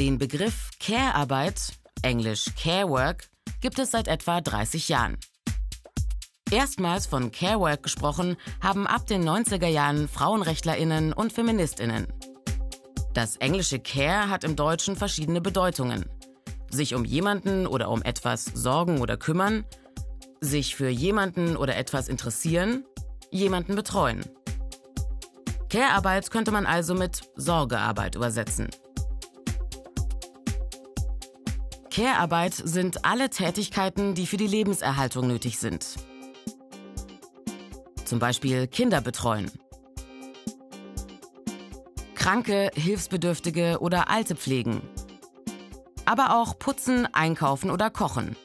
Den Begriff Care-Arbeit, englisch Care Work, gibt es seit etwa 30 Jahren. Erstmals von Care Work gesprochen haben ab den 90er Jahren Frauenrechtlerinnen und Feministinnen. Das englische Care hat im Deutschen verschiedene Bedeutungen. Sich um jemanden oder um etwas sorgen oder kümmern, sich für jemanden oder etwas interessieren, jemanden betreuen. Care-Arbeit könnte man also mit Sorgearbeit übersetzen. Care-Arbeit sind alle Tätigkeiten, die für die Lebenserhaltung nötig sind. Zum Beispiel Kinder betreuen, Kranke, Hilfsbedürftige oder Alte pflegen. Aber auch putzen, einkaufen oder kochen.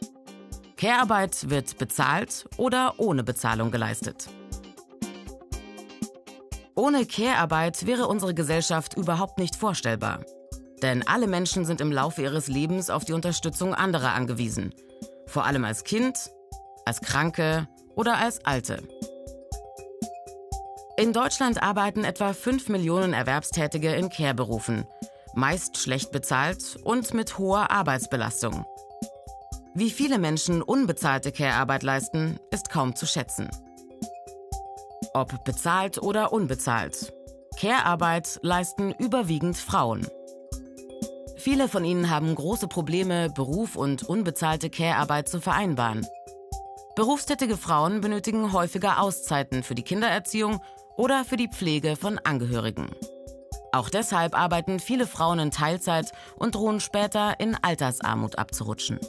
Care-Arbeit wird bezahlt oder ohne Bezahlung geleistet. Ohne Care-Arbeit wäre unsere Gesellschaft überhaupt nicht vorstellbar. Denn alle Menschen sind im Laufe ihres Lebens auf die Unterstützung anderer angewiesen. Vor allem als Kind, als Kranke oder als Alte. In Deutschland arbeiten etwa 5 Millionen Erwerbstätige in Care-Berufen, meist schlecht bezahlt und mit hoher Arbeitsbelastung. Wie viele Menschen unbezahlte Care-Arbeit leisten, ist kaum zu schätzen. Ob bezahlt oder unbezahlt. Care-Arbeit leisten überwiegend Frauen. Viele von ihnen haben große Probleme, Beruf und unbezahlte Care-Arbeit zu vereinbaren. Berufstätige Frauen benötigen häufiger Auszeiten für die Kindererziehung oder für die Pflege von Angehörigen. Auch deshalb arbeiten viele Frauen in Teilzeit und drohen später in Altersarmut abzurutschen.